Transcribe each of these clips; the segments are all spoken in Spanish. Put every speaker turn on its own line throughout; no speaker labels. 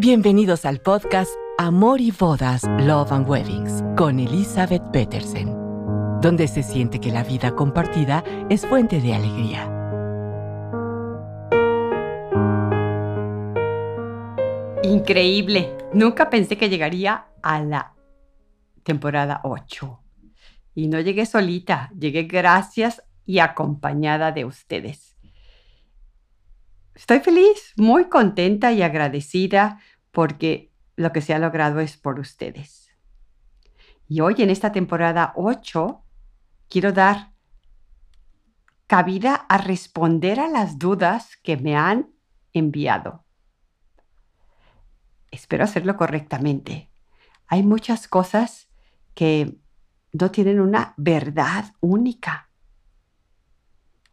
Bienvenidos al podcast Amor y Bodas, Love and Weddings con Elizabeth Petersen, donde se siente que la vida compartida es fuente de alegría.
Increíble. Nunca pensé que llegaría a la temporada 8. Y no llegué solita, llegué gracias y acompañada de ustedes. Estoy feliz, muy contenta y agradecida porque lo que se ha logrado es por ustedes. Y hoy en esta temporada 8 quiero dar cabida a responder a las dudas que me han enviado. Espero hacerlo correctamente. Hay muchas cosas que no tienen una verdad única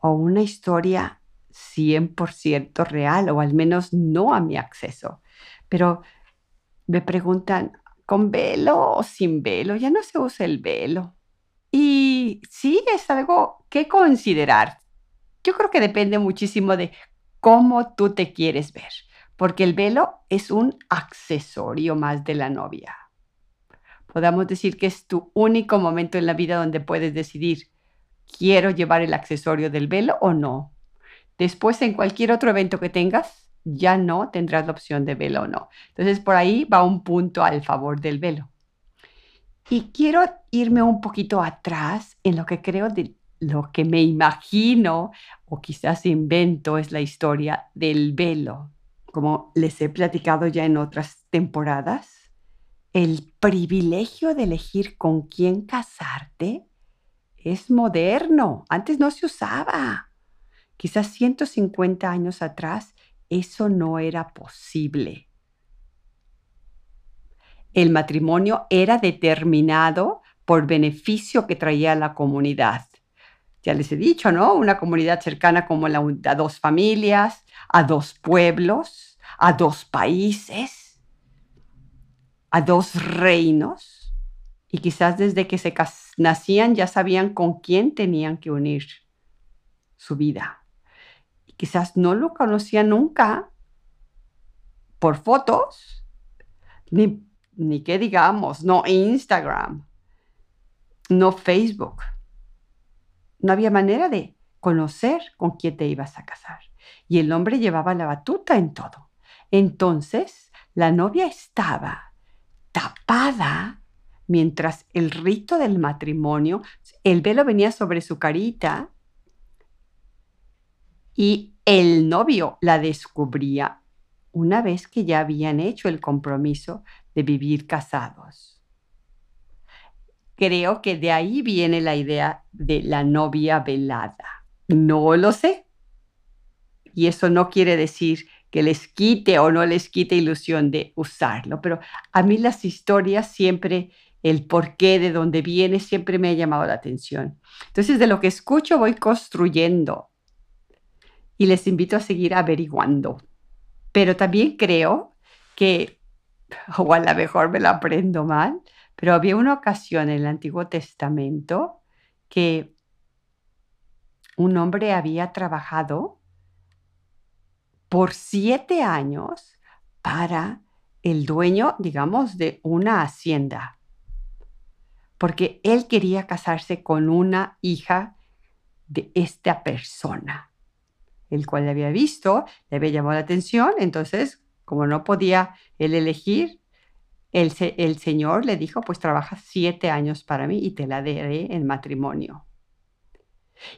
o una historia 100% real o al menos no a mi acceso. Pero me preguntan, ¿con velo o sin velo? Ya no se usa el velo. Y sí, es algo que considerar. Yo creo que depende muchísimo de cómo tú te quieres ver, porque el velo es un accesorio más de la novia. Podamos decir que es tu único momento en la vida donde puedes decidir, ¿quiero llevar el accesorio del velo o no? Después, en cualquier otro evento que tengas, ya no tendrás la opción de velo o no. Entonces, por ahí va un punto al favor del velo. Y quiero irme un poquito atrás en lo que creo de lo que me imagino o quizás invento es la historia del velo. Como les he platicado ya en otras temporadas, el privilegio de elegir con quién casarte es moderno. Antes no se usaba. Quizás 150 años atrás eso no era posible. El matrimonio era determinado por beneficio que traía a la comunidad. Ya les he dicho, ¿no? Una comunidad cercana como la a dos familias, a dos pueblos, a dos países, a dos reinos. Y quizás desde que se nacían ya sabían con quién tenían que unir su vida quizás no lo conocía nunca por fotos, ni, ni que digamos, no Instagram, no Facebook. No había manera de conocer con quién te ibas a casar. Y el hombre llevaba la batuta en todo. Entonces, la novia estaba tapada mientras el rito del matrimonio, el velo venía sobre su carita y el novio la descubría una vez que ya habían hecho el compromiso de vivir casados. Creo que de ahí viene la idea de la novia velada. No lo sé. Y eso no quiere decir que les quite o no les quite ilusión de usarlo, pero a mí las historias siempre, el porqué, de dónde viene, siempre me ha llamado la atención. Entonces, de lo que escucho voy construyendo y les invito a seguir averiguando. Pero también creo que, o a lo mejor me lo aprendo mal, pero había una ocasión en el Antiguo Testamento que un hombre había trabajado por siete años para el dueño, digamos, de una hacienda, porque él quería casarse con una hija de esta persona el cual le había visto, le había llamado la atención, entonces, como no podía él elegir, el, Señor le dijo, pues trabaja siete años para mí y te la daré en matrimonio.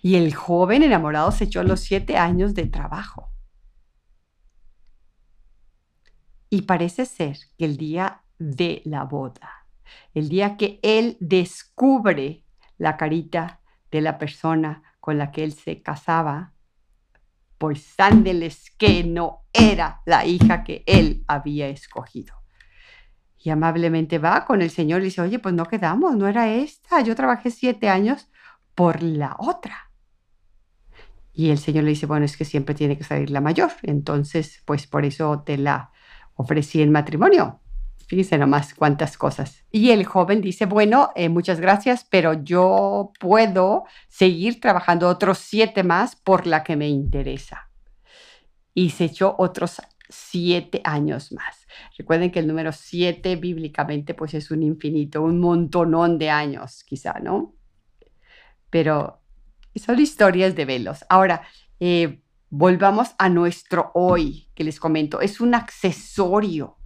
Y el joven enamorado se echó los siete años de trabajo. Y parece ser que el día de la boda, el día que él descubre la carita de la persona con la que él se casaba, pues ándeles que no era la hija que él había escogido. Y amablemente va con el Señor y dice, oye, pues no quedamos, no era esta, yo trabajé siete años por la otra. Y el Señor le dice, bueno, es que siempre tiene que salir la mayor, entonces, pues por eso te la ofrecí en matrimonio. Fíjense nomás cuántas cosas. Y el joven dice, bueno, eh, muchas gracias, pero yo puedo seguir trabajando otros siete más por la que me interesa. Y se echó otros siete años más. Recuerden que el número siete bíblicamente pues es un infinito, un montonón de años quizá, ¿no? Pero son historias de velos. Ahora, eh, volvamos a nuestro hoy, que les comento. Es un accesorio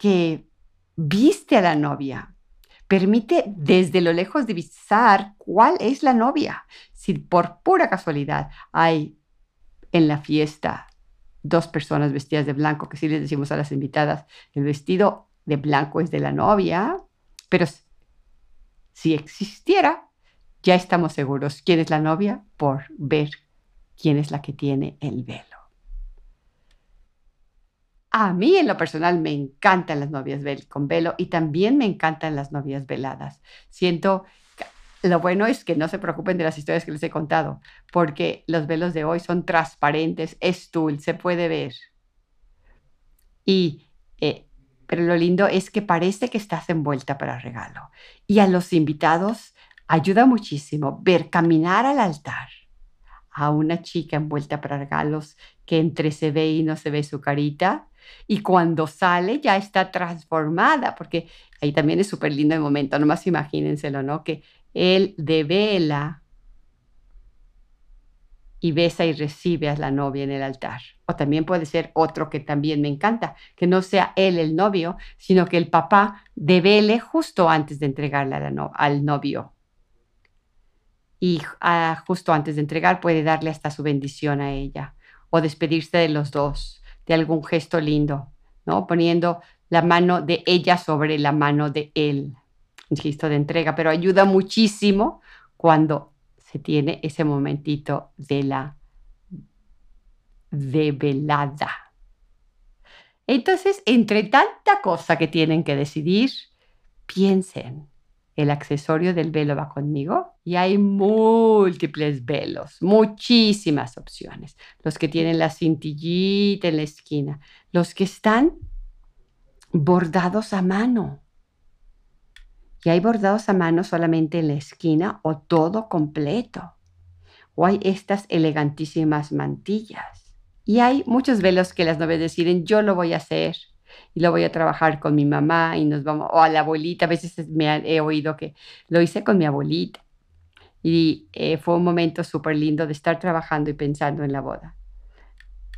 que viste a la novia. Permite desde lo lejos divisar cuál es la novia. Si por pura casualidad hay en la fiesta dos personas vestidas de blanco, que sí les decimos a las invitadas, el vestido de blanco es de la novia, pero si existiera, ya estamos seguros quién es la novia por ver quién es la que tiene el velo. A mí en lo personal me encantan las novias con velo y también me encantan las novias veladas. Siento, lo bueno es que no se preocupen de las historias que les he contado, porque los velos de hoy son transparentes, es tul, se puede ver. Y, eh, pero lo lindo es que parece que estás envuelta para regalo. Y a los invitados ayuda muchísimo ver caminar al altar a una chica envuelta para regalos que entre se ve y no se ve su carita. Y cuando sale ya está transformada, porque ahí también es súper lindo el momento, nomás imagínenselo, ¿no? Que él devela y besa y recibe a la novia en el altar. O también puede ser otro que también me encanta, que no sea él el novio, sino que el papá devele justo antes de entregarla al novio y ah, justo antes de entregar puede darle hasta su bendición a ella o despedirse de los dos, de algún gesto lindo, ¿no? Poniendo la mano de ella sobre la mano de él, un gesto de entrega, pero ayuda muchísimo cuando se tiene ese momentito de la develada. Entonces, entre tanta cosa que tienen que decidir, piensen, el accesorio del velo va conmigo y hay múltiples velos, muchísimas opciones. Los que tienen la cintillita en la esquina, los que están bordados a mano. Y hay bordados a mano solamente en la esquina o todo completo. O hay estas elegantísimas mantillas. Y hay muchos velos que las novias deciden, yo lo voy a hacer y lo voy a trabajar con mi mamá y nos vamos, o a la abuelita, a veces me he oído que lo hice con mi abuelita. Y eh, fue un momento súper lindo de estar trabajando y pensando en la boda,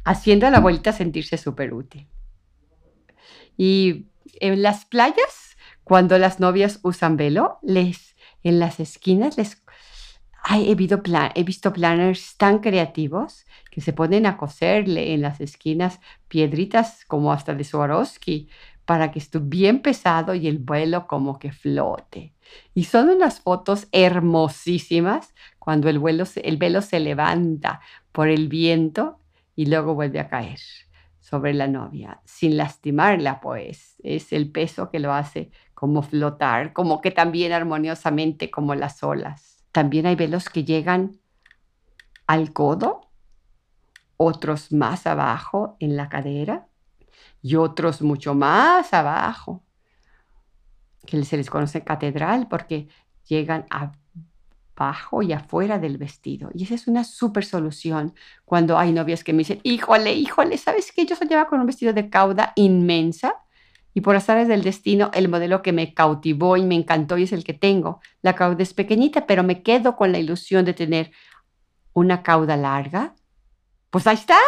haciendo a la abuelita sentirse súper útil. Y en las playas, cuando las novias usan velo, les, en las esquinas les he, visto planners tan creativos que se ponen a coserle en las esquinas piedritas como hasta de Swarovski para que esté bien pesado y el vuelo como que flote. Y son unas fotos hermosísimas cuando el, vuelo, el velo se levanta por el viento y luego vuelve a caer sobre la novia, sin lastimarla, pues. Es el peso que lo hace como flotar, como que también armoniosamente como las olas. También hay velos que llegan al codo otros más abajo en la cadera y otros mucho más abajo, que se les conoce catedral porque llegan abajo y afuera del vestido. Y esa es una súper solución cuando hay novias que me dicen, híjole, híjole, ¿sabes qué? Yo soñaba con un vestido de cauda inmensa y por azares del destino el modelo que me cautivó y me encantó y es el que tengo. La cauda es pequeñita, pero me quedo con la ilusión de tener una cauda larga pues ahí está.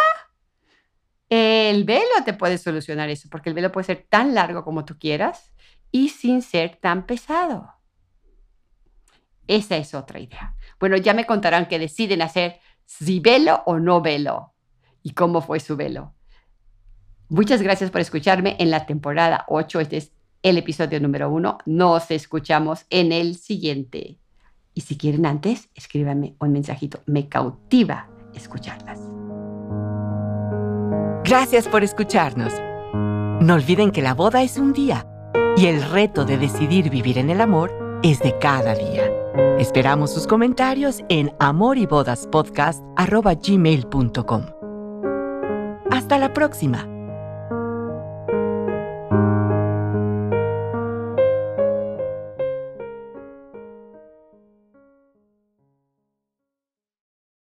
El velo te puede solucionar eso, porque el velo puede ser tan largo como tú quieras y sin ser tan pesado. Esa es otra idea. Bueno, ya me contarán que deciden hacer si velo o no velo y cómo fue su velo. Muchas gracias por escucharme en la temporada 8. Este es el episodio número 1. Nos escuchamos en el siguiente. Y si quieren antes, escríbanme un mensajito. Me cautiva escucharlas.
Gracias por escucharnos. No olviden que la boda es un día y el reto de decidir vivir en el amor es de cada día. Esperamos sus comentarios en amoribodaspodcast.gmail.com. Hasta la próxima.